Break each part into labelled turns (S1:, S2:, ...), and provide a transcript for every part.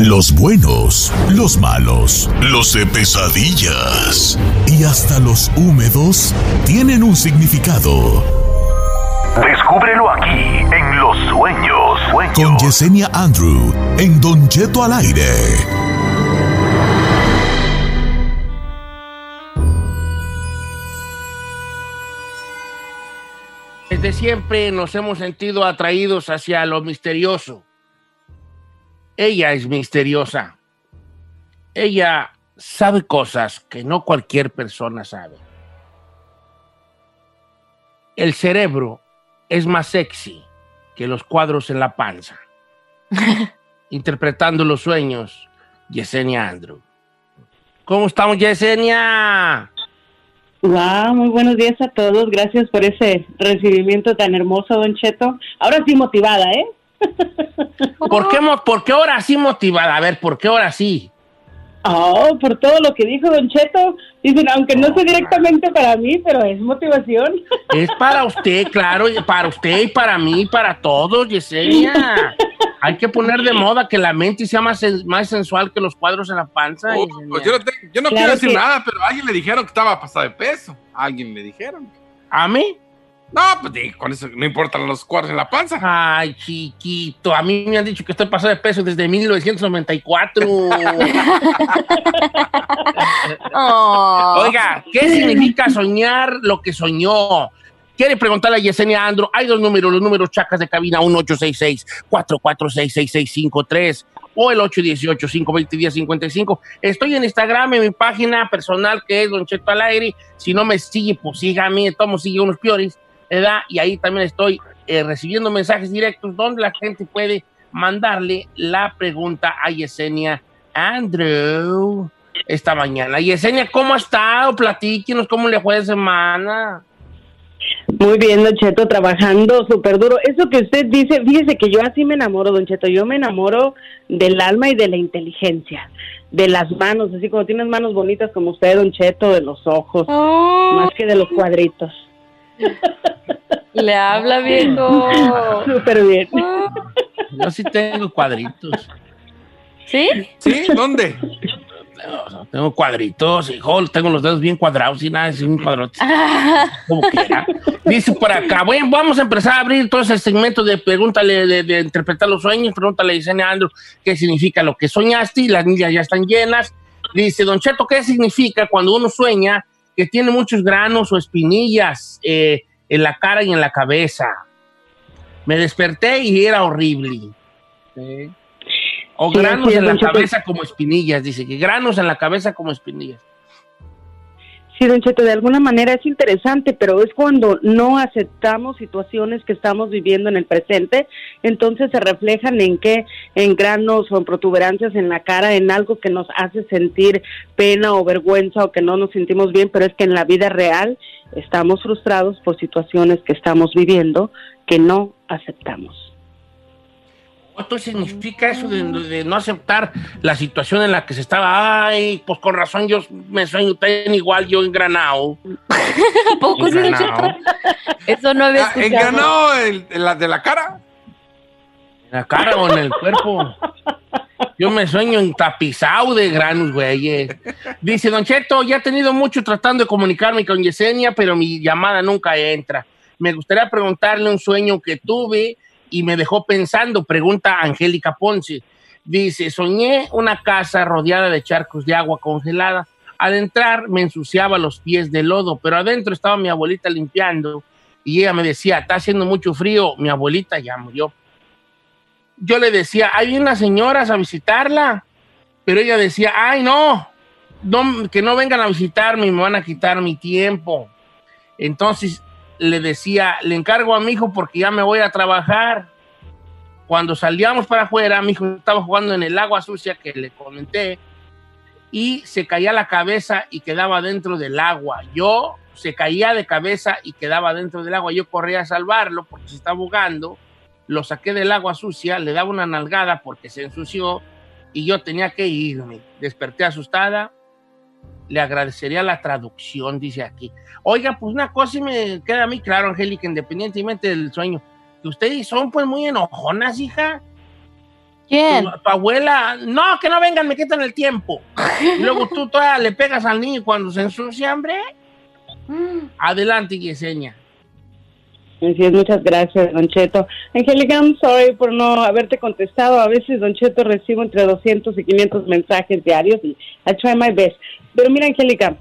S1: Los buenos, los malos, los de pesadillas y hasta los húmedos tienen un significado.
S2: Descúbrelo aquí en Los Sueños. Sueños.
S1: Con Yesenia Andrew en Don Cheto al aire.
S3: Desde siempre nos hemos sentido atraídos hacia lo misterioso. Ella es misteriosa. Ella sabe cosas que no cualquier persona sabe. El cerebro es más sexy que los cuadros en la panza. Interpretando los sueños, Yesenia Andrew. ¿Cómo estamos, Yesenia?
S4: Wow, muy buenos días a todos. Gracias por ese recibimiento tan hermoso, Don Cheto. Ahora sí motivada, ¿eh?
S3: ¿Por qué, ¿Por qué ahora sí motivada? A ver, ¿por qué ahora sí?
S4: Oh, por todo lo que dijo Don Cheto. Dicen, aunque no sea directamente para mí, pero es motivación.
S3: Es para usted, claro, para usted y para mí, y para todos, Yesenia. Hay que poner de moda que la mente sea más, más sensual que los cuadros en la panza.
S5: Oh, pues yo no, te- yo no
S4: Claro
S5: quiero decir
S4: que-
S5: nada, pero a alguien le dijeron que estaba pasado de peso. A alguien le dijeron.
S3: ¿A mí?
S5: No, pues con eso no importan los cuadros en la panza.
S3: Ay, chiquito, a mí me han dicho que estoy pasado de peso desde 1994. Oiga, ¿qué significa soñar lo que soñó? Quiere preguntarle a Yesenia Andro. Hay dos números, los números chacas de cabina, 1866-446-6653 o el 818-520-1055. Estoy en Instagram, en mi página personal que es Don Cheto al aire. Si no me sigue, pues sígame, tomo sigue unos piores, ¿verdad? Y ahí también estoy eh, recibiendo mensajes directos donde la gente puede mandarle la pregunta a Yesenia Andrew esta mañana. Yesenia, ¿cómo ha estado? Platíquenos cómo le fue de semana.
S4: Muy bien, Don Cheto, trabajando súper duro. Eso que usted dice, fíjese que yo así me enamoro, Don Cheto. Yo me enamoro del alma y de la inteligencia, de las manos, así como tienes manos bonitas como usted, Don Cheto, de los ojos, más que de los cuadritos.
S6: Le habla viejo.
S4: Súper bien.
S3: Yo sí tengo cuadritos.
S6: ¿Sí?
S5: ¿Sí? ¿Dónde?
S3: No, tengo cuadritos, hijo, tengo los dedos bien cuadrados y nada, es un cuadrote. Como quiera. Dice por acá, bueno, vamos a empezar a abrir todo ese segmento de pregúntale, de, de interpretar los sueños, pregúntale a Yesenia Andrew qué significa lo que soñaste y las niñas ya están llenas. Dice, Don Cheto, ¿qué significa cuando uno sueña que tiene muchos granos o espinillas eh, en la cara y en la cabeza? Me desperté y era horrible. Sí. O
S4: Sí,
S3: granos en la cabeza como espinillas, dice que granos en la cabeza como espinillas.
S4: Sí, Don Cheto, de alguna manera es interesante, pero es cuando no aceptamos situaciones que estamos viviendo en el presente, entonces se reflejan en qué, en granos o en protuberancias en la cara, en algo que nos hace sentir pena o vergüenza o que no nos sentimos bien, pero es que en la vida real estamos frustrados por situaciones que estamos viviendo que no aceptamos.
S3: ¿Cuánto significa eso de, de no aceptar la situación en la que se estaba? Ay, pues con razón yo me sueño tan igual yo engranado.
S6: ¿A poco sí, Don
S3: Engranado.
S6: Cheto? Eso no había
S5: Ah,
S6: escuchado.
S5: ¿Engranado el- de la, de la cara?
S3: En la cara o en el cuerpo. Yo me sueño en tapizado de granos, güey. Dice, Don Cheto, ya he tenido mucho tratando de comunicarme con Yesenia, pero mi llamada nunca entra. Me gustaría preguntarle un sueño que tuve y me dejó pensando, pregunta Angélica Ponce. Dice, soñé una casa rodeada de charcos de agua congelada. Al entrar me ensuciaba los pies de lodo, pero adentro estaba mi abuelita limpiando y ella me decía, está haciendo mucho frío, mi abuelita ya murió. Yo le decía, hay unas señoras a visitarla, pero ella decía, ay no, no, que no vengan a visitarme, me van a quitar mi tiempo. Entonces le decía, le encargo a mi hijo porque ya me voy a trabajar. Cuando salíamos para afuera, mi hijo estaba jugando en el agua sucia que le comenté y se caía la cabeza y quedaba dentro del agua. Yo se caía de cabeza y quedaba dentro del agua. Yo corría a salvarlo porque se estaba ahogando. Lo saqué del agua sucia, le daba una nalgada porque se ensució y yo tenía que irme. Desperté asustada. Le agradecería la traducción, dice aquí. Oiga, pues una cosa sí me queda a mí claro, Angélica, independientemente del sueño, que ustedes son pues muy enojonas, hija.
S6: ¿Quién?
S3: Tu, tu abuela, no, que no vengan, me quitan el tiempo. Y luego tú todavía le pegas al niño cuando se ensucia, hombre. Adelante, Yesenia.
S4: Así es, muchas gracias, Don Cheto. Angélica, I'm sorry por no haberte contestado. A veces, Don Cheto, recibo entre 200 y 500 mensajes diarios y I try my best. Pero mira, Angélica,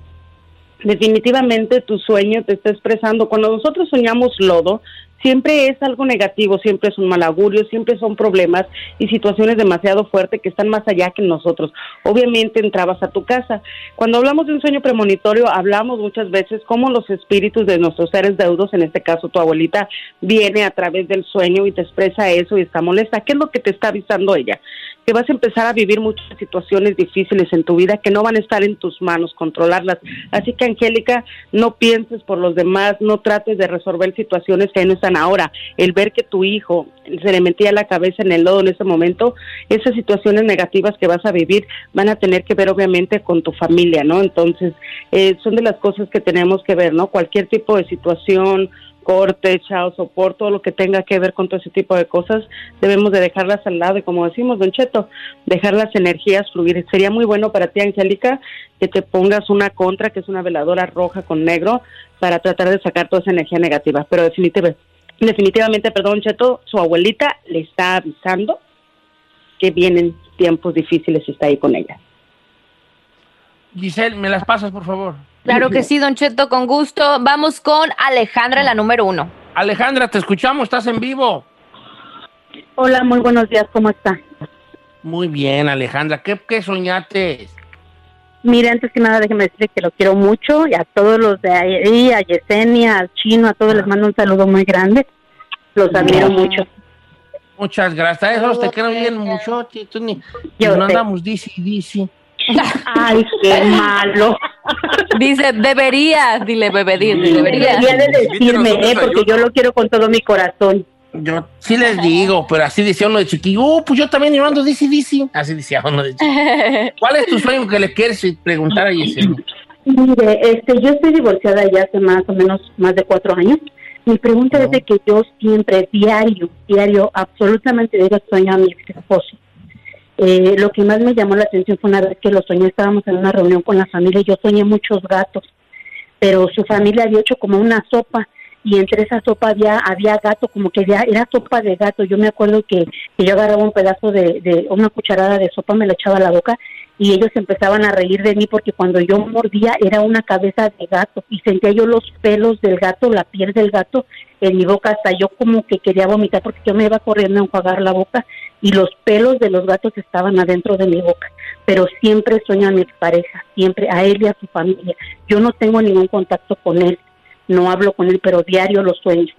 S4: definitivamente tu sueño te está expresando. Cuando nosotros soñamos lodo, siempre es algo negativo, siempre es un mal augurio, siempre son problemas y situaciones demasiado fuertes que están más allá que nosotros. Obviamente entrabas a tu casa. Cuando hablamos de un sueño premonitorio, hablamos muchas veces cómo los espíritus de nuestros seres deudos, en este caso tu abuelita, viene a través del sueño y te expresa eso y está molesta. ¿Qué es lo que te está avisando ella? que vas a empezar a vivir muchas situaciones difíciles en tu vida que no van a estar en tus manos controlarlas. Así que, Angélica, no pienses por los demás, no trates de resolver situaciones que no están ahora. El ver que tu hijo se le metía la cabeza en el lodo en ese momento, esas situaciones negativas que vas a vivir van a tener que ver obviamente con tu familia, ¿no? Entonces, eh, son de las cosas que tenemos que ver, ¿no? Cualquier tipo de situación, corte, chao, soporte, todo lo que tenga que ver con todo ese tipo de cosas, debemos de dejarlas al lado y como decimos, Don Cheto, dejar las energías fluir. Sería muy bueno para ti, Angélica, que te pongas una contra, que es una veladora roja con negro, para tratar de sacar toda esa energía negativa. Pero definitivamente, definitivamente, perdón, Cheto, su abuelita le está avisando que vienen tiempos difíciles y está ahí con ella.
S3: Giselle, ¿me las pasas, por favor?
S6: Claro que sí, Don Cheto, con gusto. Vamos con Alejandra, la número uno.
S3: Alejandra, te escuchamos, estás en vivo.
S7: Hola, muy buenos días, ¿cómo está?
S3: Muy bien, Alejandra. ¿Qué, qué soñaste?
S7: Mire, antes que nada, déjeme decirle que lo quiero mucho y a todos los de ahí, a Yesenia, al chino, a todos les mando un saludo muy grande. Los admiro mucho.
S3: Muchas gracias. Eso te quiero bien mucho. Tú ni,
S7: Yo
S3: no
S7: sé.
S3: andamos dici, dici.
S7: Ay, qué malo.
S6: Dice, deberías, dile, bebé, dile, deberías.
S7: Debería de decirme, eh, porque yo lo quiero con todo mi corazón.
S3: Yo sí les digo, pero así decía uno de chiquillo. "Oh, pues yo también yo ando dici, dici. Así decía uno de chiquillo. ¿Cuál es tu sueño que le quieres preguntar a Yesenia?
S7: Mire, este, yo estoy divorciada ya hace más o menos más de cuatro años. Mi pregunta es de que yo siempre, diario, diario, absolutamente diario sueño a mi ex esposo. Eh, lo que más me llamó la atención fue una vez que lo soñé, estábamos en una reunión con la familia y yo soñé muchos gatos, pero su familia había hecho como una sopa y entre esa sopa había había gato, como que ya era sopa de gato. Yo me acuerdo que, que yo agarraba un pedazo de, de una cucharada de sopa, me la echaba a la boca y ellos empezaban a reír de mí porque cuando yo mordía era una cabeza de gato y sentía yo los pelos del gato, la piel del gato en mi boca, hasta yo como que quería vomitar porque yo me iba corriendo a enjuagar la boca y los pelos de los gatos estaban adentro de mi boca. Pero siempre sueño a mi pareja, siempre a él y a su familia. Yo no tengo ningún contacto con él, no hablo con él, pero diario lo sueño.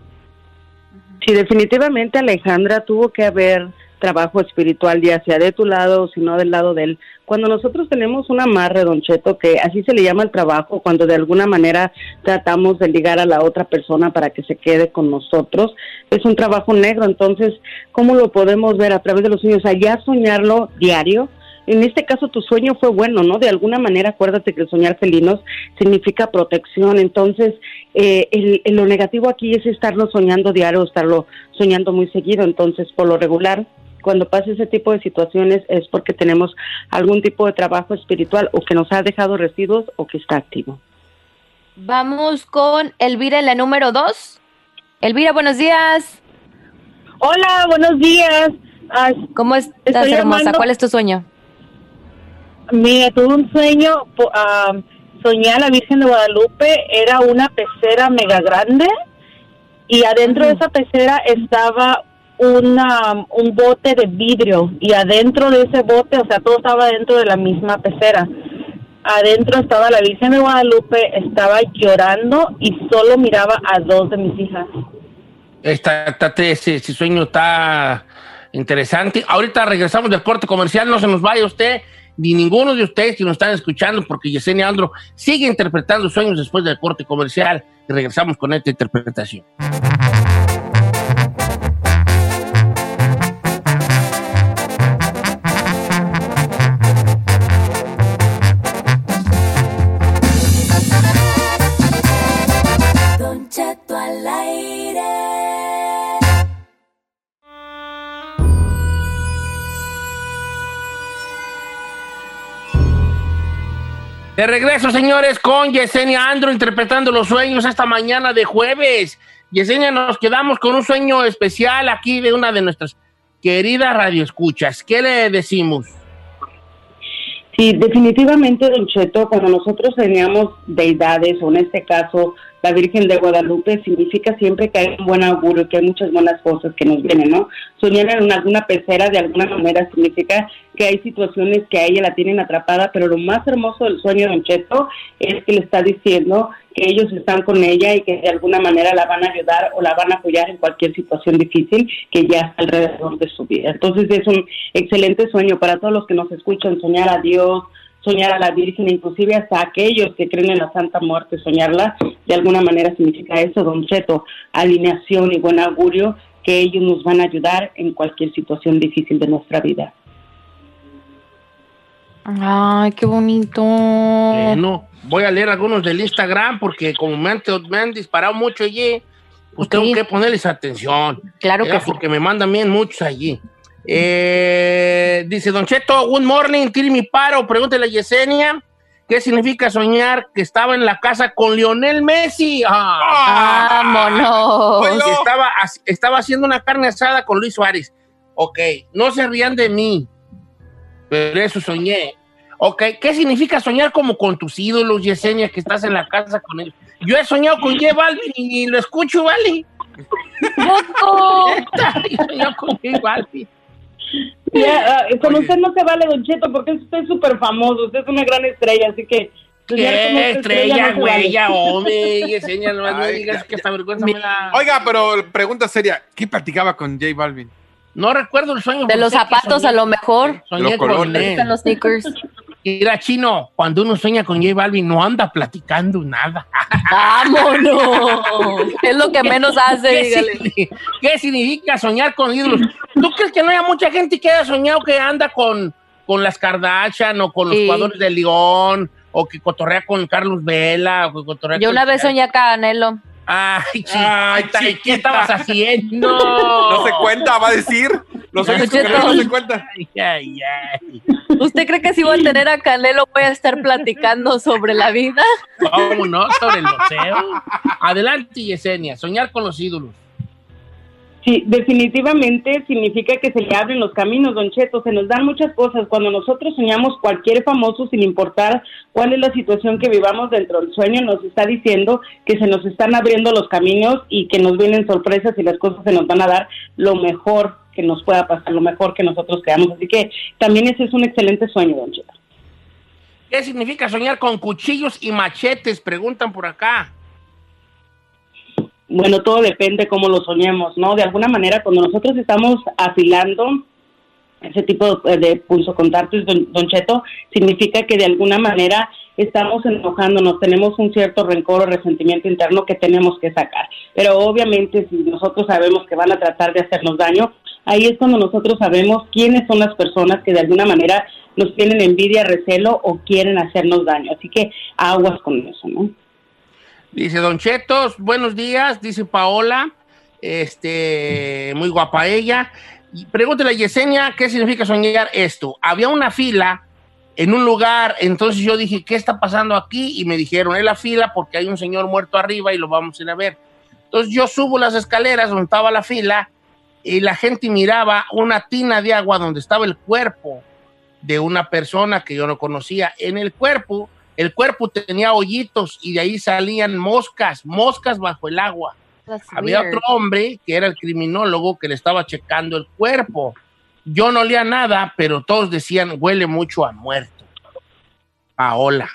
S4: Sí, definitivamente Alejandra tuvo que haber trabajo espiritual, ya sea de tu lado o si no del lado de él. Cuando nosotros tenemos un amarre, don que así se le llama el trabajo, cuando de alguna manera tratamos de ligar a la otra persona para que se quede con nosotros, es un trabajo negro. Entonces, ¿cómo lo podemos ver a través de los sueños? Ya soñarlo diario. En este caso tu sueño fue bueno, ¿no? De alguna manera acuérdate que el soñar felinos significa protección. Entonces, eh, el, el- lo negativo aquí es estarlo soñando diario, estarlo soñando muy seguido. Entonces, por lo regular, cuando pasa ese tipo de situaciones es porque tenemos algún tipo de trabajo espiritual o que nos ha dejado residuos o que está activo.
S6: Vamos con Elvira en la número dos. Elvira, buenos días.
S8: Hola, buenos días.
S6: ¿Cómo estás,
S8: estoy
S6: hermosa?
S8: llamando-
S6: ¿Cuál es tu sueño?
S8: Mira, tuve un sueño, po- ah, soñé a la Virgen de Guadalupe, era una pecera mega grande y adentro de esa pecera estaba una, un bote de vidrio y adentro de ese bote, o sea, todo estaba dentro de la misma pecera. Adentro estaba la Virgen de Guadalupe, estaba llorando y solo miraba a dos de mis hijas.
S3: Esta, esta- ese, ese sueño está interesante. Ahorita regresamos del corte comercial, no se nos vaya usted, ni ninguno de ustedes que nos están escuchando, porque Yesenia Andro sigue interpretando sueños después del corte comercial y regresamos con esta interpretación. De regreso, señores, con Yesenia Andro interpretando los sueños esta mañana de jueves. Yesenia, nos quedamos con un sueño especial aquí de una de nuestras queridas radioescuchas. ¿Qué le decimos?
S4: Sí, definitivamente, Don Cheto, cuando nosotros teníamos deidades, o en este caso la Virgen de Guadalupe, significa siempre que hay un buen augurio, que hay muchas buenas cosas que nos vienen, ¿no? Soñar en alguna pecera de alguna manera significa que hay situaciones que a ella la tienen atrapada, pero lo más hermoso del sueño, Don Cheto, es que le está diciendo que ellos están con ella y que de alguna manera la van a ayudar o la van a apoyar en cualquier situación difícil que ya está alrededor de su vida. Entonces es un excelente sueño para todos los que nos escuchan, soñar a Dios, soñar a la Virgen, inclusive hasta aquellos que creen en la Santa Muerte, soñarla, de alguna manera significa eso, Don Cheto, alineación y buen augurio, que ellos nos van a ayudar en cualquier situación difícil de nuestra vida.
S6: Ay, qué bonito.
S3: Bueno, voy a leer algunos del Instagram porque como me han, me han disparado mucho allí, pues tengo que ponerles atención.
S6: Claro que sí.
S3: Porque me mandan bien muchos allí. Eh, dice Don Cheto, good morning, tire mi paro, pregúntele a Yesenia. ¿Qué significa soñar que estaba en la casa con Lionel Messi? Ah.
S6: Vámonos.
S3: Y Estaba, estaba haciendo una carne asada con Luis Suárez. Ok, no se rían de mí, pero eso soñé. Ok, ¿qué significa soñar como con tus ídolos, Yesenia, que estás en la casa con ellos? Yo he soñado con J Balvin y lo escucho, ¿vale? He soñado con J Balvin.
S4: Ya, ah, con usted no se vale, Don Cheto, porque usted es súper famoso, usted es una gran estrella, así que...
S3: ¿Qué estrella, güey?
S4: vale.
S3: Ya, hombre, Yesenia, no me digas que esta vergüenza me.
S5: Oiga, pero pregunta seria, ¿qué platicaba con J Balvin?
S3: No recuerdo el sueño.
S6: De los zapatos
S3: soñé-
S6: a lo mejor.
S3: Soñé
S5: Los colores.
S6: los sneakers.
S3: Mira, chino, cuando uno sueña con J Balvin no anda platicando nada.
S6: ¡Vámonos! Es lo que menos hace,
S3: ¿Qué,
S6: dígale.
S3: signi- qué significa soñar con ídolos? ¿Tú crees que no haya mucha gente que haya soñado que anda con, con las Kardashian o con los
S6: Sí.
S3: jugadores de León o que cotorrea con Carlos Vela o que cotorrea
S6: Yo
S3: con-
S6: una vez soñé a Canelo.
S3: Ay, chiquita,
S5: Ay,
S3: ¿y ¿qué estabas haciendo?
S5: No se cuenta, va a decir. Los Canelo no
S6: Cheto.
S5: se cuentan.
S3: Ay, ay, ay.
S6: ¿Usted cree que si voy a tener a Canelo voy a estar platicando sobre la vida?
S3: ¿Cómo no? Sobre el boxeo. Adelante, Yesenia, soñar con los ídolos.
S4: Sí, definitivamente significa que se le abren los caminos, Don Cheto. Se nos dan muchas cosas. Cuando nosotros soñamos cualquier famoso, sin importar cuál es la situación que vivamos dentro del sueño, nos está diciendo que se nos están abriendo los caminos y que nos vienen sorpresas y las cosas se nos van a dar lo mejor que nos pueda pasar, lo mejor que nosotros creamos. Así que también ese es un excelente sueño, Don Cheto.
S3: ¿Qué significa soñar con cuchillos y machetes? Preguntan por acá.
S4: Bueno, todo depende cómo lo soñemos, ¿no? De alguna manera, cuando nosotros estamos afilando ese tipo de, contacto, don, don Cheto, significa que de alguna manera estamos enojándonos, tenemos un cierto rencor o resentimiento interno que tenemos que sacar. Pero obviamente, si nosotros sabemos que van a tratar de hacernos daño, ahí es cuando nosotros sabemos quiénes son las personas que de alguna manera nos tienen envidia, recelo o quieren hacernos daño. Así que aguas con eso, ¿no?
S3: Dice Don Chetos, buenos días, dice Paola, este, muy guapa ella. Pregúntale a Yesenia qué significa soñar esto. Había una fila en un lugar, entonces yo dije, ¿qué está pasando aquí? Y me dijeron, es la fila porque hay un señor muerto arriba y lo vamos a a ver. Entonces yo subo las escaleras donde estaba la fila y la gente miraba una tina de agua donde estaba el cuerpo de una persona que yo no conocía. En el cuerpo, el cuerpo tenía hoyitos y de ahí salían moscas, moscas bajo el agua. Había
S6: weird.
S3: otro hombre que era el criminólogo que le estaba checando el cuerpo. Yo no olía nada, pero todos decían, huele mucho a muerto. Paola.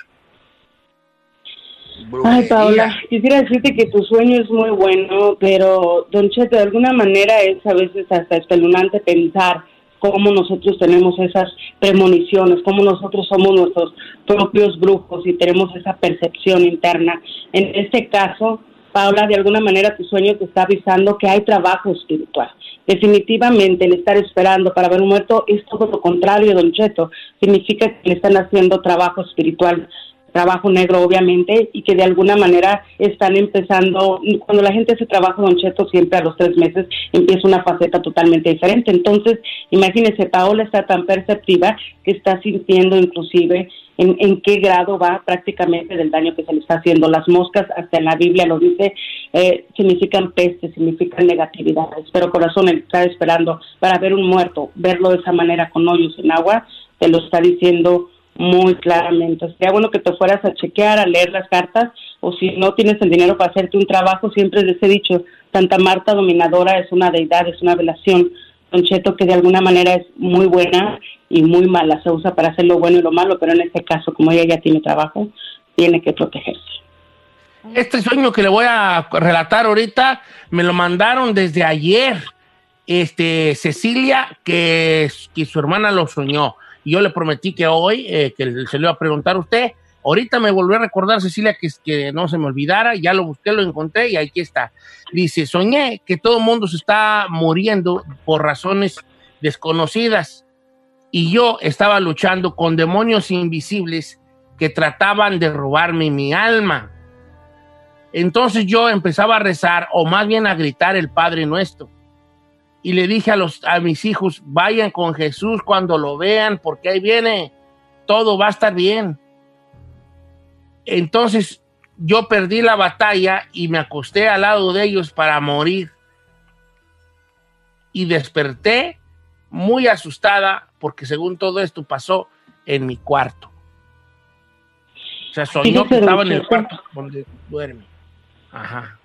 S4: Ay, Paola, quisiera decirte que tu sueño es muy bueno, pero, Don Cheto, de alguna manera es a veces hasta espeluznante pensar cómo nosotros tenemos esas premoniciones, cómo nosotros somos nuestros propios brujos y tenemos esa percepción interna. En este caso, Paola, de alguna manera tu sueño te está avisando que hay trabajo espiritual. Definitivamente el estar esperando para ver un muerto es todo lo contrario, Don Cheto. Significa que le están haciendo trabajo espiritual trabajo negro obviamente y que de alguna manera están empezando, cuando la gente hace trabajo Don Cheto siempre a los tres meses empieza una faceta totalmente diferente. Entonces, imagínese, Paola está tan perceptiva que está sintiendo inclusive en, en qué grado va prácticamente del daño que se le está haciendo. Las moscas, hasta en la Biblia lo dice, eh, significan peste, significan negatividades, pero corazón está esperando para ver un muerto, verlo de esa manera con hoyos en agua, te lo está diciendo muy claramente. Sería bueno que te fueras a chequear, a leer las cartas, o si no tienes el dinero para hacerte un trabajo, siempre les he dicho, Santa Marta Dominadora es una deidad, es una velación, Don Cheto, que de alguna manera es muy buena y muy mala, se usa para hacer lo bueno y lo malo, pero en este caso, como ella ya tiene trabajo, tiene que protegerse.
S3: Este sueño que le voy a relatar ahorita me lo mandaron desde ayer. Este, Cecilia, que, que su hermana lo soñó. Y yo le prometí que hoy, eh, que se lo iba a preguntar a usted. Ahorita me volvió a recordar, Cecilia, que, que no se me olvidara. Ya lo busqué, lo encontré y aquí está. Dice, soñé que todo el mundo se está muriendo por razones desconocidas. Y yo estaba luchando con demonios invisibles que trataban de robarme mi alma. Entonces yo empezaba a rezar, o más bien a gritar el Padre Nuestro. Y le dije a, los, a mis hijos, vayan con Jesús cuando lo vean, porque ahí viene, todo va a estar bien. Entonces yo perdí la batalla y me acosté al lado de ellos para morir. Y desperté muy asustada porque según todo esto pasó en mi cuarto. O sea, soñó que estaba en el cuarto donde duerme. Ajá.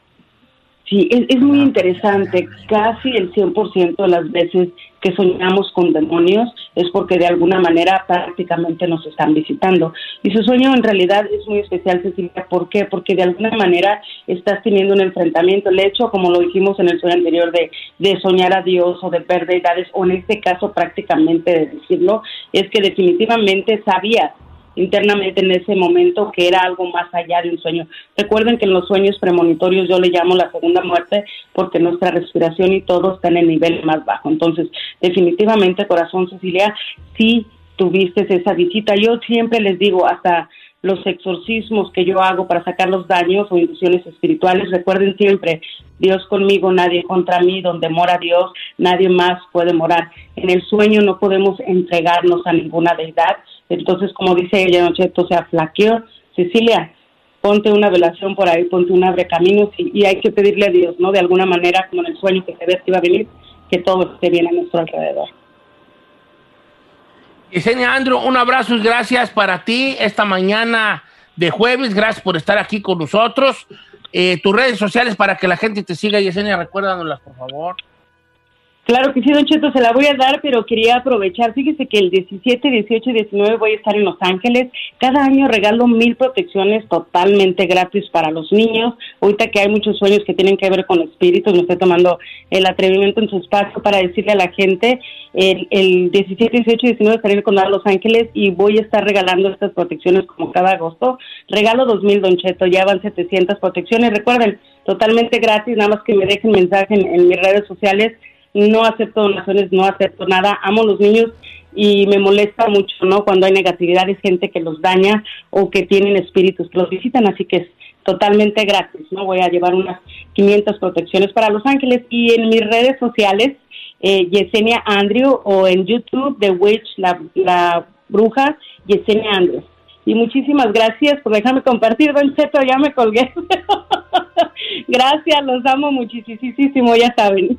S4: Sí, es, es muy interesante. Casi el 100% de las veces que soñamos con demonios es porque de alguna manera prácticamente nos están visitando. Y su sueño en realidad es muy especial, Cecilia. ¿Por qué? Porque de alguna manera estás teniendo un enfrentamiento. El hecho, como lo dijimos en el sueño anterior, de, de soñar a Dios o de ver deidades, o en este caso prácticamente de decirlo, es que definitivamente sabías internamente en ese momento que era algo más allá de un sueño. Recuerden que en los sueños premonitorios yo le llamo la segunda muerte porque nuestra respiración y todo está en el nivel más bajo. Entonces, definitivamente, corazón Cecilia, sí tuviste esa visita. Yo siempre les digo, hasta los exorcismos que yo hago para sacar los daños o inducciones espirituales, recuerden siempre, Dios conmigo, nadie contra mí, donde mora Dios, nadie más puede morar. En el sueño no podemos entregarnos a ninguna deidad. Entonces, como dice ella, Don Cheto, se aflaqueó. Cecilia, ponte una velación por ahí, ponte un abre caminos y, y hay que pedirle a Dios, ¿no? De alguna manera, como en el sueño que se ve que iba a venir, que todo esté bien a nuestro alrededor.
S3: Yesenia Andrew, un abrazo y gracias para ti esta mañana de jueves. Gracias por estar aquí con nosotros. Eh, tus redes sociales para que la gente te siga, Yesenia, recuérdanoslas, por favor.
S4: Claro que sí, Don Cheto, se la voy a dar, pero quería aprovechar. Fíjese que el 17, 18 y 19 voy a estar en Los Ángeles. Cada año regalo mil protecciones totalmente gratis para los niños. Ahorita que hay muchos sueños que tienen que ver con espíritus, me estoy tomando el atrevimiento en su espacio para decirle a la gente, el, el 17, 18 y 19 estaré en Condado Los Ángeles y voy a estar regalando estas protecciones como cada agosto. Regalo 2000, Don Cheto, ya van 700 protecciones. Recuerden, totalmente gratis, nada más que me dejen mensaje en, en mis redes sociales no acepto donaciones, no acepto nada, amo los niños y me molesta mucho, ¿no? Cuando hay negatividad, es gente que los daña o que tienen espíritus que los visitan, así que es totalmente gratis, ¿no? Voy a llevar unas 500 protecciones para Los Ángeles y en mis redes sociales, eh, Yesenia Andrew o en YouTube, The Witch, la, la bruja, Yesenia Andrew. Y muchísimas gracias por dejarme compartir, Don Cheto, ya me colgué. gracias, los amo muchísimo, ya saben.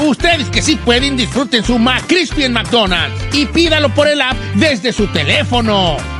S3: Ustedes que sí pueden, disfruten su McCrispy en McDonald's y pídalo por el app desde su teléfono.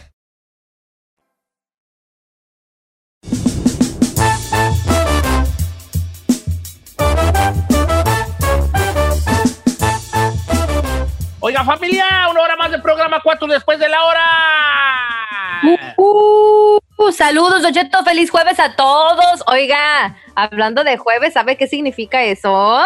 S3: Oiga, familia, una hora más de programa, cuatro después de la hora.
S6: Uh, uh, saludos, Don Cheto, feliz jueves a todos. Oiga, hablando de jueves, ¿sabe qué significa eso?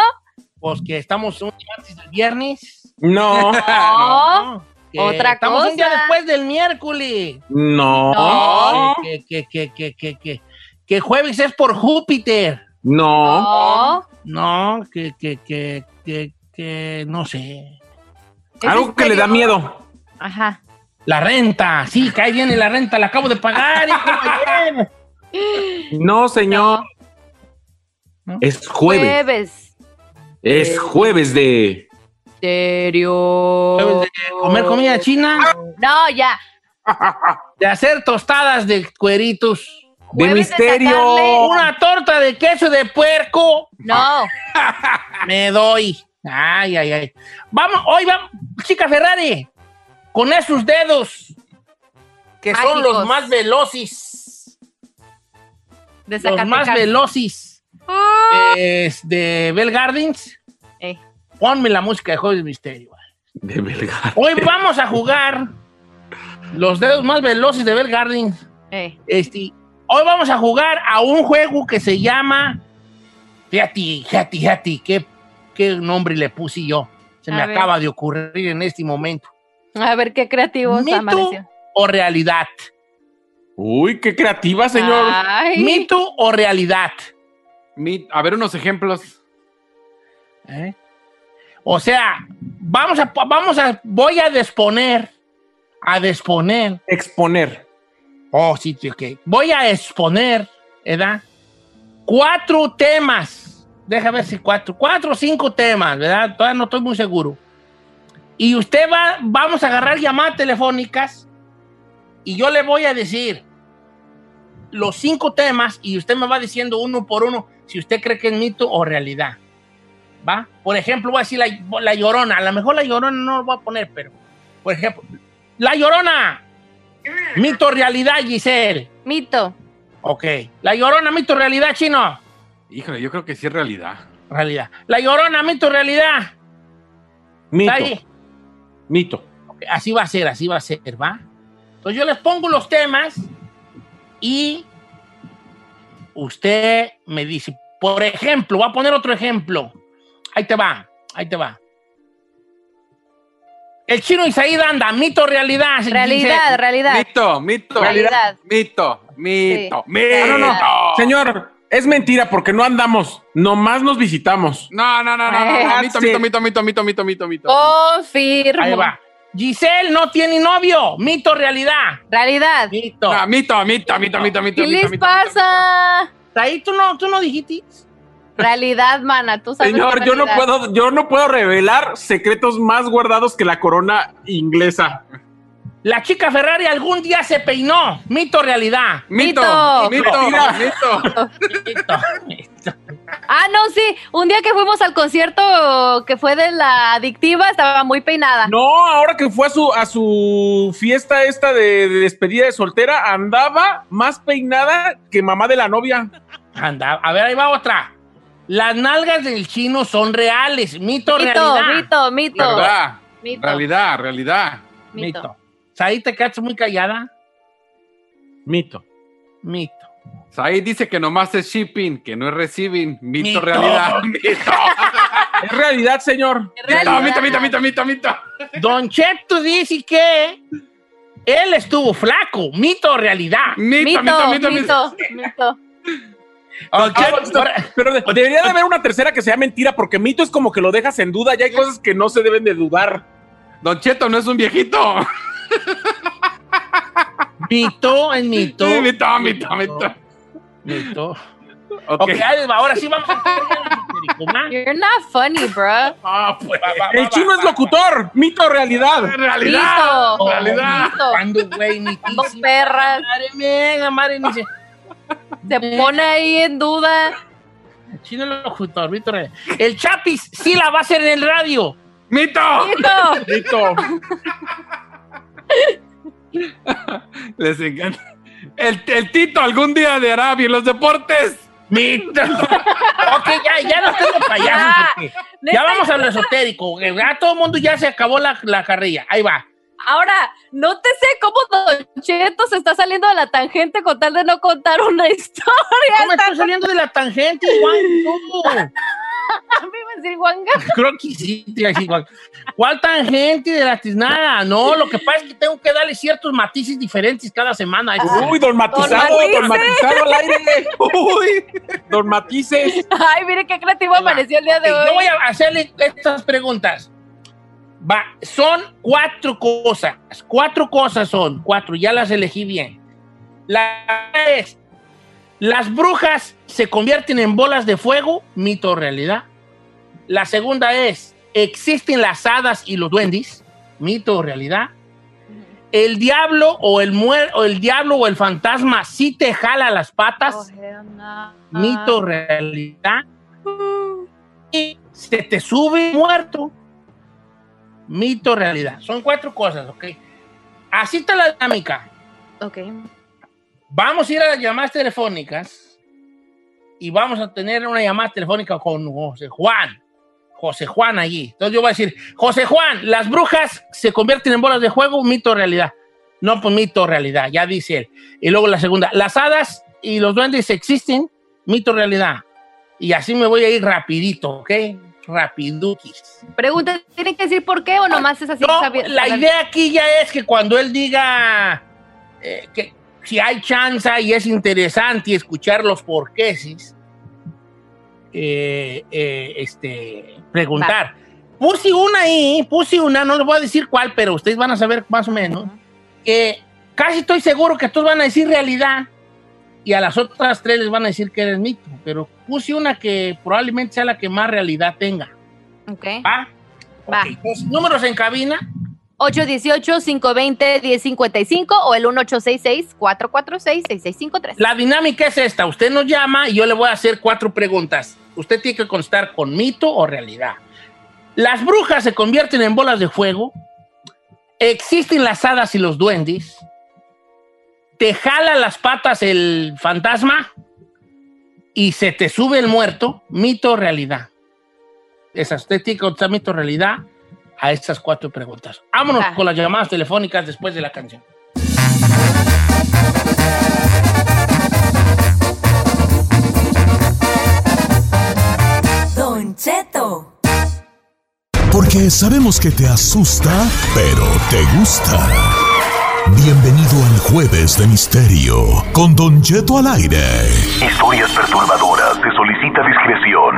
S3: Pues que estamos un día antes del viernes.
S5: No.
S6: Otra
S3: estamos
S6: cosa.
S3: un día después del miércoles.
S5: No.
S6: No.
S3: Que, que, que, que, que, que, que jueves es por Júpiter.
S5: No.
S6: No.
S3: No, que, que, que, que, que, no sé.
S6: ¿Es
S5: Algo que
S6: en
S5: le da miedo.
S6: Ajá.
S3: La renta, sí, que ahí viene la renta, la acabo de pagar. hijo de ayer.
S5: No, señor.
S3: ¿No?
S5: Es jueves.
S6: Jueves.
S5: Es jueves de.
S6: ¿Serio?
S3: Jueves de comer comida china,
S6: No, ya.
S3: de hacer tostadas de cueritos,
S5: De misterio.
S3: una torta de queso de puerco.
S6: No.
S3: Me doy. Ay, ay, ay. Vamos, hoy vamos, chica Ferrari, con esos dedos que son los más veloces.
S6: De
S3: Los más veloces.
S6: Ah.
S3: Es de Bell Gardens.
S6: Eh.
S3: Ponme la música de Jueves de Misterio.
S5: De Belgar.
S3: Hoy vamos a jugar los dedos más veloces de Bell Gardens.
S6: Eh.
S3: Este, hoy vamos a jugar a un juego que se llama. Fíjate, fíjate, fíjate, qué, qué nombre le puse yo. Se me
S6: ver.
S3: acaba de ocurrir en este momento.
S6: A ver qué creativo
S3: ¿Mito
S6: amaneció.
S3: o realidad?
S5: Uy, qué creativa, señor.
S6: Ay.
S3: ¿Mito o realidad?
S5: A ver unos ejemplos.
S3: ¿Eh? O sea, vamos a, vamos a, voy a disponer, a disponer.
S5: Exponer.
S3: Oh, sí, sí, ok. Voy a exponer, ¿verdad? Cuatro temas. Deja ver si cuatro, cuatro o cinco temas, ¿verdad? Todavía no estoy muy seguro. Y usted va, vamos a agarrar llamadas telefónicas y yo le voy a decir los cinco temas y usted me va diciendo uno por uno si usted cree que es mito o realidad. ¿Va? Por ejemplo, voy a decir la, la llorona. A lo mejor la llorona no lo voy a poner, pero, por ejemplo, La Llorona. Mito, realidad, Giselle.
S6: Mito.
S3: Ok. La Llorona, mito, realidad, chino.
S5: Híjole, yo creo que sí es realidad.
S3: Realidad. La Llorona, mito, realidad.
S9: Mito. Mito.
S3: Así va a ser, así va a ser, ¿va? Entonces yo les pongo los temas y usted me dice, por ejemplo, voy a poner otro ejemplo. Ahí te va, ahí te va. El chino Isaí anda, mito realidad.
S6: Realidad,
S3: Dice-
S6: realidad.
S5: Mito, mito.
S6: Realidad.
S5: Mito, mito,
S6: Sí.
S5: mito.
S9: No, no, no. Señor, es mentira porque no andamos. Nomás nos visitamos.
S5: No, no, no, no, no. Mito, mito, mito, mito, mito, mito, mito, mito.
S6: Confirmo.
S3: Ahí va. Giselle no tiene novio. Mito realidad.
S6: Realidad.
S3: Mito.
S5: No, mito, mito, mito, mito, mito,
S6: ¿Qué
S5: mito,
S6: les
S5: mito,
S6: pasa?
S3: Ahí tú no, tú no dijiste.
S6: Realidad, mana. Tú sabes
S9: Señor, yo no puedo, yo no puedo revelar secretos más guardados que la corona inglesa.
S3: La chica Ferrari algún día se peinó. Mito realidad.
S5: Mito,
S6: Mito.
S5: mito, mito.
S3: Mito.
S6: Ah, no, sí. Un día que fuimos al concierto que fue de la adictiva, estaba muy peinada.
S9: No, ahora que fue a su, a su fiesta esta de, de despedida de soltera, andaba más peinada que mamá de la novia.
S3: Anda, a ver, ahí va otra. Las nalgas del chino son reales. Mito
S6: Mito,
S3: realidad.
S6: mito, mito.
S5: Verdad.
S6: Mito.
S5: Realidad, realidad.
S6: Mito.
S3: Mito. Ahí te quedas muy callada.
S9: Mito.
S3: Mito.
S5: Ahí dice que nomás es shipping, que no es receiving. Mito,
S3: Mito.
S5: realidad. Mito.
S9: Es realidad, señor.
S5: Mito,
S6: Realidad.
S5: mito, mito, mito, mito, mito.
S3: Don Cheto dice que él estuvo flaco. Mito o realidad.
S5: Mito,
S6: Mito,
S5: mito, mito,
S6: mito,
S3: ahora-
S9: Pero de- debería de haber una tercera que sea mentira, porque mito es como que lo dejas en duda y hay cosas que no se deben de dudar.
S5: Don Cheto no es un viejito.
S3: Mito es mito.
S5: Sí, mito, mito, mito.
S3: Mito.
S5: Ok.
S3: Ok, ahora sí vamos a.
S6: You're not funny, bro.
S3: Ah, pues, va, va,
S9: El chino
S3: va,
S9: es
S3: va.
S9: realidad. Mito, realidad.
S5: Realidad.
S6: Mito.
S5: Realidad.
S6: Mito.
S3: Cuando, güey, mi
S6: Dos perras.
S3: Madre mía, madre mía.
S6: Se pone ahí en duda.
S3: Chino el locutor, Mito Real. El Chapis sí la va a hacer en el radio.
S5: Mito.
S6: Mito.
S9: Mito.
S5: Les encanta. El, el Tito algún día de Arabia en los deportes.
S3: Mito. ok, ya, ya no payasos. Porque
S6: Neta.
S3: Ya vamos a lo esotérico. Ya todo el mundo ya se acabó la, la carrilla. Ahí va.
S6: Ahora, no te sé cómo Don Cheto se está saliendo de la tangente con tal de no contar una historia.
S3: ¿Cómo estoy saliendo de la tangente, Juan? No.
S6: A mí me va a decir Juanga.
S3: Creo que sí. ¿Cuál tangente de la tiznada? No, lo que pasa es que tengo que darle ciertos matices diferentes cada semana.
S9: Uy, don Matizado,
S6: Don
S9: don
S6: Matices.
S9: Matizado al aire. Uy, don Matices.
S6: Ay, mire qué creativo amaneció el día de hoy.
S3: Yo voy a hacerle estas preguntas. Va, son cuatro cosas. Cuatro cosas son. Cuatro, ya las elegí bien. La es, las brujas se convierten en bolas de fuego, mito o realidad. La segunda es, existen las hadas y los duendes, mito o realidad. El diablo o el, muer- o el diablo o el fantasma sí te jala las patas, mito o realidad. Y se te sube muerto. Mito o realidad. Son cuatro cosas, ¿ok? Así está la dinámica.
S6: Ok.
S3: Vamos a ir a las llamadas telefónicas y vamos a tener una llamada telefónica con José Juan. José Juan allí. Entonces yo voy a decir, José Juan, las brujas se convierten en bolas de fuego, mito realidad. No, pues mito realidad, ya dice él. Y luego la segunda, las hadas y los duendes existen, mito realidad. Y así me voy a ir rapidito, ¿ok? Rapidutis.
S6: Pregunta, ¿tiene que decir por qué o nomás es así?
S3: No, la idea aquí ya es que cuando él diga eh, que si hay chance y es interesante escuchar los porqueses, eh, eh, este, preguntar. Puse una ahí, puse una, no les voy a decir cuál, pero ustedes van a saber más o menos, que casi estoy seguro que todos van a decir realidad y a las otras tres les van a decir que eres mito, pero puse una que probablemente sea la que más realidad tenga.
S6: Ok.
S3: ¿Va?
S6: Va.
S3: Ok, entonces, números en cabina.
S6: 818-520-1055 o el 1866-446-6653.
S3: La dinámica es esta. Usted nos llama y yo le voy a hacer cuatro preguntas. Usted tiene que contestar con mito o realidad. ¿Las brujas se convierten en bolas de fuego? ¿Existen las hadas y los duendes? ¿Te jala las patas el fantasma? ¿Y se te sube el muerto? ¿Mito o realidad? Esa estética o mito o realidad a estas cuatro preguntas. Vámonos
S6: Ah.
S3: con las llamadas telefónicas después de la canción.
S10: Don Cheto.
S1: Porque sabemos que te asusta, pero te gusta. Bienvenido al Jueves de Misterio con Don Cheto al aire.
S2: Historias perturbadoras. Se solicita discreción.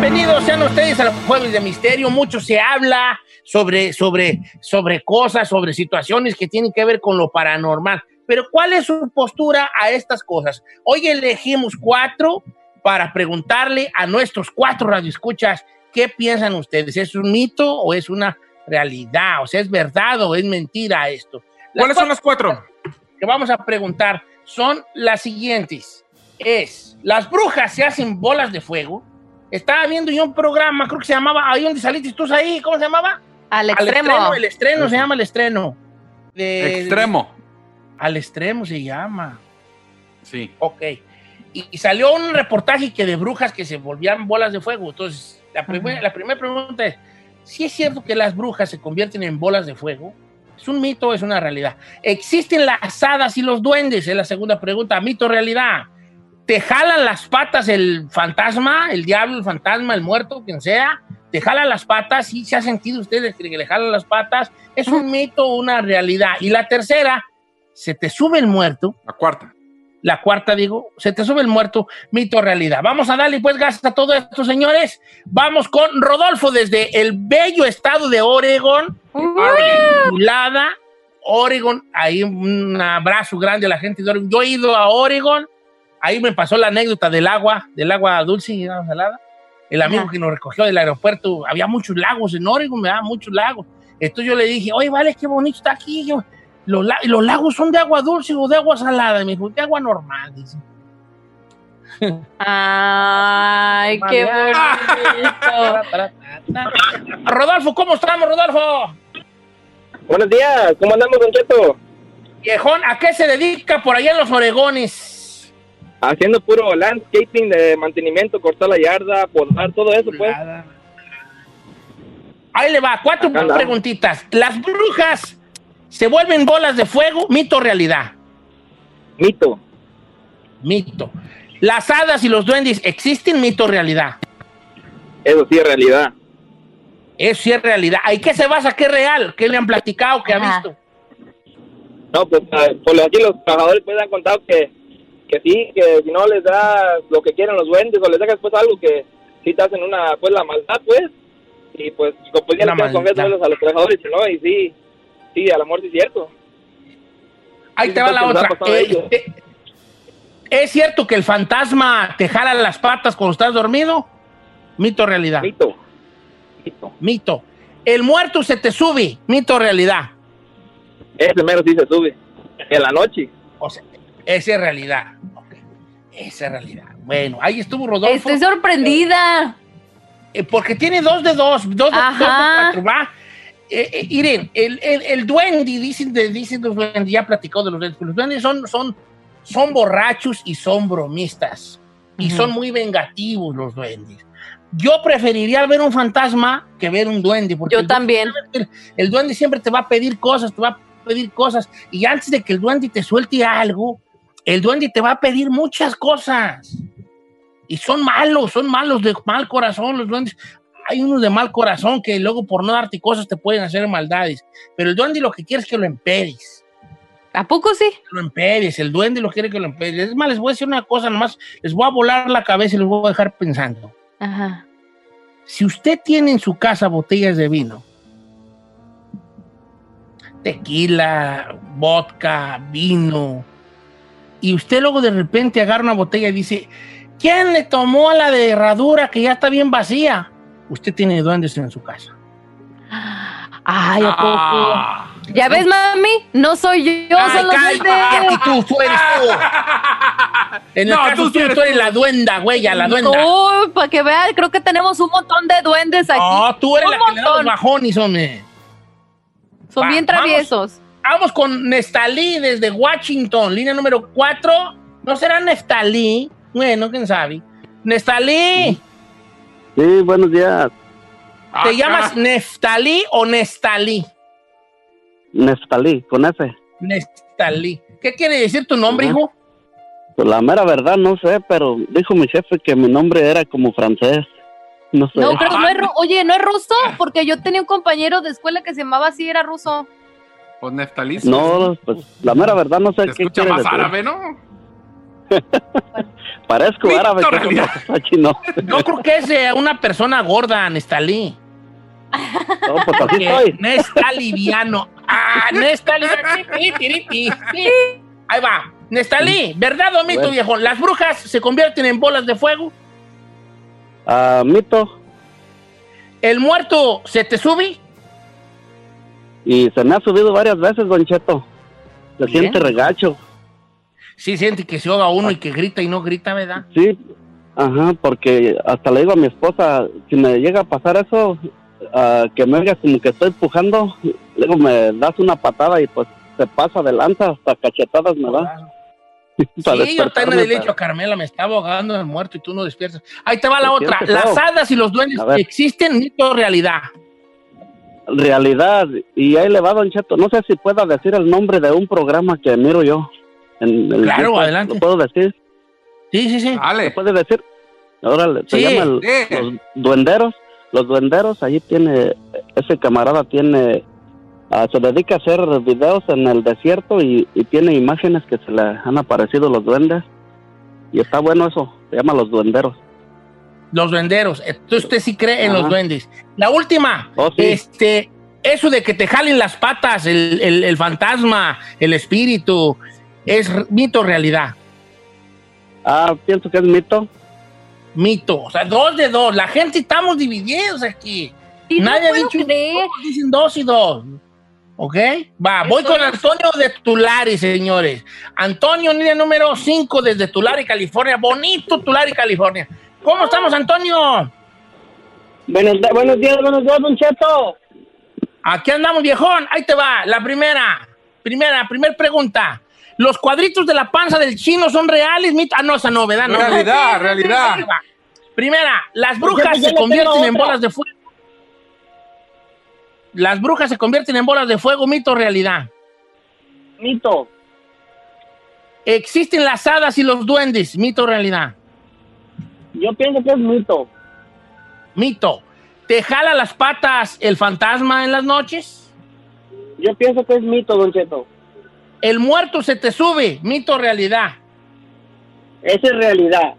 S3: Bienvenidos sean ustedes al Jueves de Misterio. Mucho se habla sobre, sobre, sobre cosas, sobre situaciones que tienen que ver con lo paranormal. Pero ¿cuál es su postura a estas cosas? Hoy elegimos cuatro para preguntarle a nuestros cuatro radioescuchas qué piensan ustedes. ¿Es un mito o es una realidad? O sea, ¿es verdad o es mentira esto?
S9: ¿Cuáles son las cuatro?
S3: Que vamos a preguntar son las siguientes. Es, ¿las brujas se hacen bolas de fuego? Estaba viendo yo un programa, creo que se llamaba, ahí donde saliste tú ahí, ¿cómo se llamaba?
S6: Al
S3: extremo.
S6: extremo.
S3: el estreno se llama el estreno. De-
S5: Extremo.
S3: al extremo se llama.
S5: Sí.
S3: Ok. Y, y salió un reportaje que de brujas que se volvían bolas de fuego. Entonces, la, primer- la primera pregunta es, ¿si es cierto que las brujas se convierten en bolas de fuego? ¿Es un mito o es una realidad? ¿Existen las hadas y los duendes? Es la segunda pregunta. ¿Mito o realidad? ¿Te jalan las patas el fantasma, el diablo, el fantasma, el muerto, quien sea? ¿Te jalan las patas? ¿Sí se ha sentido ustedes que le jalan las patas? ¿Es un mito o una realidad? Y la tercera, ¿se te sube el muerto?
S5: La cuarta.
S3: La cuarta, digo, se te sube el muerto, mito o realidad. Vamos a darle pues gracias a todo esto, señores. Vamos con Rodolfo desde el bello estado de Oregon. Chulada, Oregon. Ahí un abrazo grande a la gente de Oregon. Yo he ido a Oregon. Ahí me pasó la anécdota del agua, del agua dulce y agua salada. El amigo
S6: Ajá.
S3: que nos recogió del aeropuerto, había muchos lagos en Oregon, ¿verdad? Muchos lagos. Entonces yo le dije, oye, vale, qué bonito está aquí. Yo, los, la- los lagos son de agua dulce o de agua salada. Y me dijo, de agua normal. Dice.
S6: Ay, qué bonito.
S3: Rodolfo, ¿cómo estamos, Rodolfo?
S11: Buenos días, ¿cómo andamos, Don Cheto?
S3: Viejón, ¿a qué se dedica por allá en los Oregones?
S11: Haciendo puro landscaping de mantenimiento, cortar la yarda, podar, todo eso, pues.
S3: Ahí le va, cuatro
S11: Acá andamos.
S3: preguntitas. ¿Las brujas se vuelven bolas de fuego? ¿Mito o realidad?
S11: Mito.
S3: Mito. ¿Las hadas y los duendes existen? ¿Mito o realidad?
S11: Eso sí es realidad.
S3: Eso sí es realidad. ¿Y qué se basa? ¿Qué es real? ¿Qué le han platicado? ¿Qué ha visto?
S11: No, pues ah, por aquí los trabajadores pues han contado que, que sí, que si no les das lo que quieren los duendes o les dejas pues algo que sí te hacen una, pues la maldad, pues. Y pues, como pues ya confianza
S3: maldad.
S11: a los trabajadores, ¿no? Y sí, sí, al amor sí es cierto.
S3: Ahí
S11: Sí,
S3: te va la otra. Eh, eh, ¿Es cierto que el fantasma te jala las patas cuando estás dormido? ¿Mito realidad?
S11: Mito.
S3: Mito. ¿El muerto se te sube? ¿Mito realidad?
S11: Ese mero sí se sube. En la noche.
S3: O sea, esa es realidad. Esa es realidad. Bueno, ahí estuvo Rodolfo.
S6: Estoy sorprendida.
S3: Eh, porque tiene dos de dos, dos de,
S6: Ajá.
S3: dos de cuatro, ¿va? Eh, eh, Irene, el, el, el duende, dicen, de, dicen los duendes, ya platicó de los duendes, los duendes son, son, son borrachos y son bromistas. Y son muy vengativos los duendes. Yo preferiría ver un fantasma que ver un duende. Porque
S6: Yo
S3: el
S6: también.
S3: El duende siempre te va a pedir cosas, te va a pedir cosas. Y antes de que el duende te suelte algo, el duende te va a pedir muchas cosas. Y son malos, son malos de mal corazón los duendes. Hay unos de mal corazón que luego por no darte cosas te pueden hacer maldades. Pero el duende lo que quiere es que lo empedes.
S6: ¿A poco sí?
S3: Que lo empedes. El duende lo quiere que lo empedes. Es más, les voy a decir una cosa nomás. Les voy a volar la cabeza y les voy a dejar pensando.
S6: Ajá.
S3: Si usted tiene en su casa botellas de vino, tequila, vodka, vino, y usted luego de repente agarra una botella y dice, ¿quién le tomó a la de herradura que ya está bien vacía? Usted tiene duendes en su casa.
S6: Ay, ¿a poco?
S3: Ah.
S6: ¿Ya ves, mami? No soy yo,
S3: Ay,
S6: son los
S3: cállate,
S6: duendes.
S3: y tú, tú eres tú. En el
S9: No,
S3: caso
S9: tú
S3: tú,
S9: eres
S3: tú eres
S9: tú.
S3: la duenda, güey, la duenda.
S6: Uy, para que vean, creo que tenemos un montón de duendes aquí.
S3: No, tú eres
S6: Un
S3: la que le da los bajones, hombre.
S6: Son
S3: Va,
S6: bien traviesos.
S3: Vamos con Nestalí desde Washington, línea número 4. ¿No será Nestalí? Bueno, quién sabe. Nestalí,
S12: Sí, buenos días.
S9: Ah,
S3: ¿te llamas Neftalí o Nestalí?
S12: Nestalí, con ese.
S3: Nestalí. ¿Qué quiere decir tu nombre,
S12: Ajá.
S3: hijo?
S12: Pues la mera verdad no sé, pero dijo mi jefe que mi nombre era como francés. No sé.
S6: No, creo, no es, oye, ¿no es ruso? Porque yo tenía un compañero de escuela que se llamaba así, era ruso.
S9: Pues Neftalí.
S12: No, pues la mera verdad no sé qué
S9: escucha más
S12: decir.
S9: árabe, ¿no?
S12: Parezco
S9: Víctor
S12: árabe, que chino.
S3: Yo creo que es eh, una persona gorda, Nestalí.
S12: No, pues así estoy.
S3: no está liviano. Ah, no está liviano. Sí. Ahí va. Nestalí, ¿verdad o mito,
S12: Bueno.
S3: viejo? ¿Las brujas se convierten en bolas de fuego?
S12: Ah, mito.
S3: ¿El muerto se te sube?
S12: Y se me ha subido varias veces, Don Cheto. Se
S3: Bien.
S12: siente regacho.
S3: Sí, siente que se ahoga uno y que grita y no grita, ¿verdad?
S12: Sí, ajá, porque hasta le digo a mi esposa, si me llega a pasar eso, ah, que me oigas como que estoy empujando, luego me das una patada y pues se pasa de lanza, hasta cachetadas me da.
S3: Sí, yo también le he dicho a Carmela, me estaba ahogando el muerto y tú no despiertas. Ahí te va la otra. ¿Las hadas y los
S12: ver.
S3: existen mito realidad?
S12: Realidad. Y ahí le va, Don Cheto. No sé si pueda decir el nombre de un programa que miro yo. En el
S3: Claro,
S12: YouTube.
S3: adelante.
S12: ¿Lo puedo decir?
S3: Sí, sí, sí.
S12: ¿Se puede decir? Órale, se
S3: Sí,
S12: llama el-
S3: sí.
S12: Los Duenderos. Los Duenderos, allí tiene, ese camarada tiene, ah, se dedica a hacer videos en el desierto y, y tiene imágenes que se le han aparecido los duendes. Y está bueno eso, se llama Los Duenderos.
S3: Los duenderos. Entonces usted sí cree en
S12: Ajá.
S3: los duendes. La última.
S12: Oh, sí.
S3: Este, eso de que te jalen las patas, el, el- el fantasma, el espíritu, ¿es mito o realidad?
S12: Ah, pienso que es mito.
S3: Mito. O sea, dos de dos. La gente estamos divididos aquí.
S6: Sí, no
S3: Nadie ha
S6: puedo
S3: dicho
S6: creer.
S3: todos dicen dos y dos. ¿Ok? Va, voy
S6: Eso
S3: con
S6: es.
S3: Antonio de Tulare, señores. Antonio, línea número 5 desde Tulare, California. Bonito Tulare, California. ¿Cómo estamos, Antonio?
S13: Buenos, buenos días, buenos días, Don Cheto.
S3: Aquí andamos, viejón. Ahí te va. La primera. Primera, primer pregunta. ¿Los cuadritos de la panza del chino son reales? Mito? Ah, no, esa novedad. No.
S9: Realidad, realidad.
S3: Primera, las brujas se convierten en bolas de fuego. Las brujas se convierten en bolas de fuego, mito o realidad.
S13: Mito.
S3: Existen las hadas y los duendes, mito o realidad.
S13: Yo pienso que es mito.
S3: Mito. ¿Te jala las patas el fantasma en las noches?
S13: Yo pienso que es mito, Don Cheto.
S3: El muerto se te sube, mito o realidad.
S13: Esa es realidad.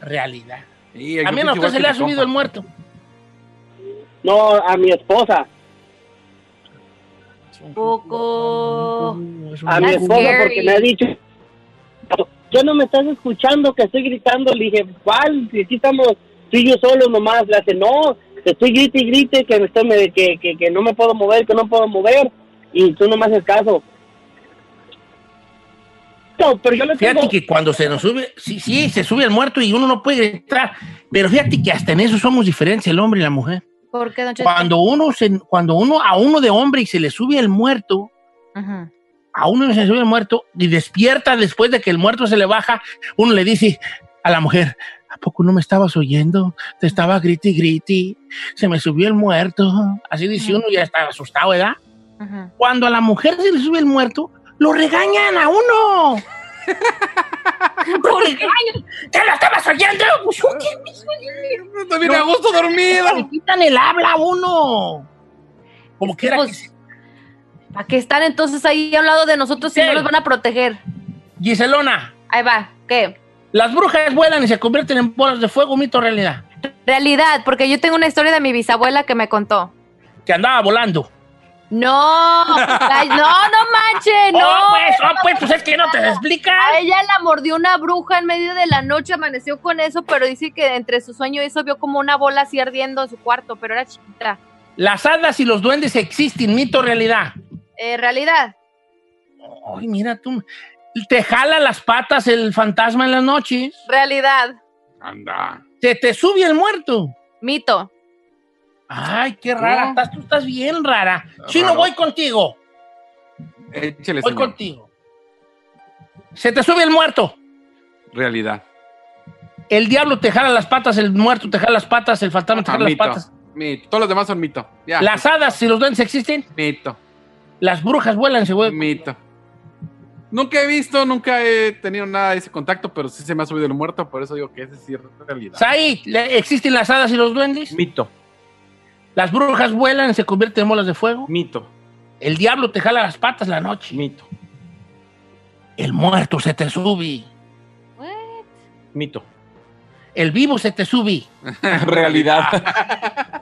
S3: Realidad.
S9: Sí,
S3: También a usted se le ha
S9: mi
S3: subido el muerto.
S13: No, a mi esposa.
S6: Poco.
S13: A mi esposa porque me ha dicho, ya no me estás escuchando que estoy gritando. Le dije, ¿cuál? Si aquí estamos tú y yo solos nomás. Le hace, no, te estoy grite y grite que, me estoy, me- que, que, que no me puedo mover, que no puedo mover. Y tú no me haces caso. No, pero yo le
S3: Fíjate
S13: tengo...
S3: que cuando se nos sube, sí, sí, se sube el muerto y uno no puede gritar. Pero fíjate que hasta en eso somos diferentes el hombre y la mujer.
S6: ¿Por qué, don?
S3: Cuando uno, se, cuando uno a uno de hombre y se le sube el muerto,
S6: Ajá.
S3: A uno se le sube el muerto y despierta después de que el muerto se le baja, uno le dice a la mujer, ¿a poco no me estabas oyendo? Te estaba griti griti, se me subió el muerto. Así dice uno y ya está asustado, ¿verdad?
S6: Ajá.
S3: Cuando a la mujer se le sube el muerto, lo regañan a uno. lo regañan. ¿Te lo estabas oyendo? Pues, ¿yo qué
S9: a gusto dormido.
S3: Le quitan el habla a uno. Como quiera que sea.
S6: ¿Para qué están entonces ahí a un lado de nosotros si no los van a proteger?
S3: Giselona,
S6: Ahí va. ¿Qué?
S3: las brujas vuelan y se convierten en bolas de fuego, mito o realidad.
S6: Realidad, porque yo tengo una historia de mi bisabuela que me contó.
S3: Que andaba volando.
S6: No, no, no manches, no.
S3: Oh, pues, oh, pues, pues es que no te explica.
S6: A ella la mordió una bruja en medio de la noche, amaneció con eso, pero dice que entre su sueño eso vio como una bola así ardiendo en su cuarto, pero era chiquita.
S3: Las hadas y los duendes existen, mito o realidad.
S6: Eh, realidad.
S3: Ay, mira tú. Te jala las patas el fantasma en las noches.
S6: Realidad.
S5: Anda.
S3: Se te sube el muerto.
S6: Mito.
S3: Ay, qué rara. Estás, tú estás bien rara. Sí, no
S5: Raro.
S3: voy contigo.
S5: Échale,
S3: Voy
S5: señor.
S3: contigo. Se te sube el muerto.
S5: Realidad.
S3: El diablo te jala las patas, el muerto te jala las patas, el fantasma te
S5: Ah,
S3: jala las
S5: mito.
S3: patas.
S5: Mito. Todos los demás son mito. Ya.
S3: Las hadas y los duendes existen.
S5: Mito.
S3: Las brujas vuelan, se vuelven.
S5: Mito. Nunca he visto, nunca he tenido nada de ese contacto, pero sí se me ha subido el muerto, por eso digo que ese sí es realidad.
S3: ¿le- ¿existen las hadas y los duendes?
S9: Mito.
S3: Las brujas vuelan y se convierten en bolas de fuego.
S9: Mito.
S3: El diablo te jala las patas la noche.
S9: Mito.
S3: El muerto se te sube.
S9: Mito.
S3: El vivo se te sube.
S9: Realidad.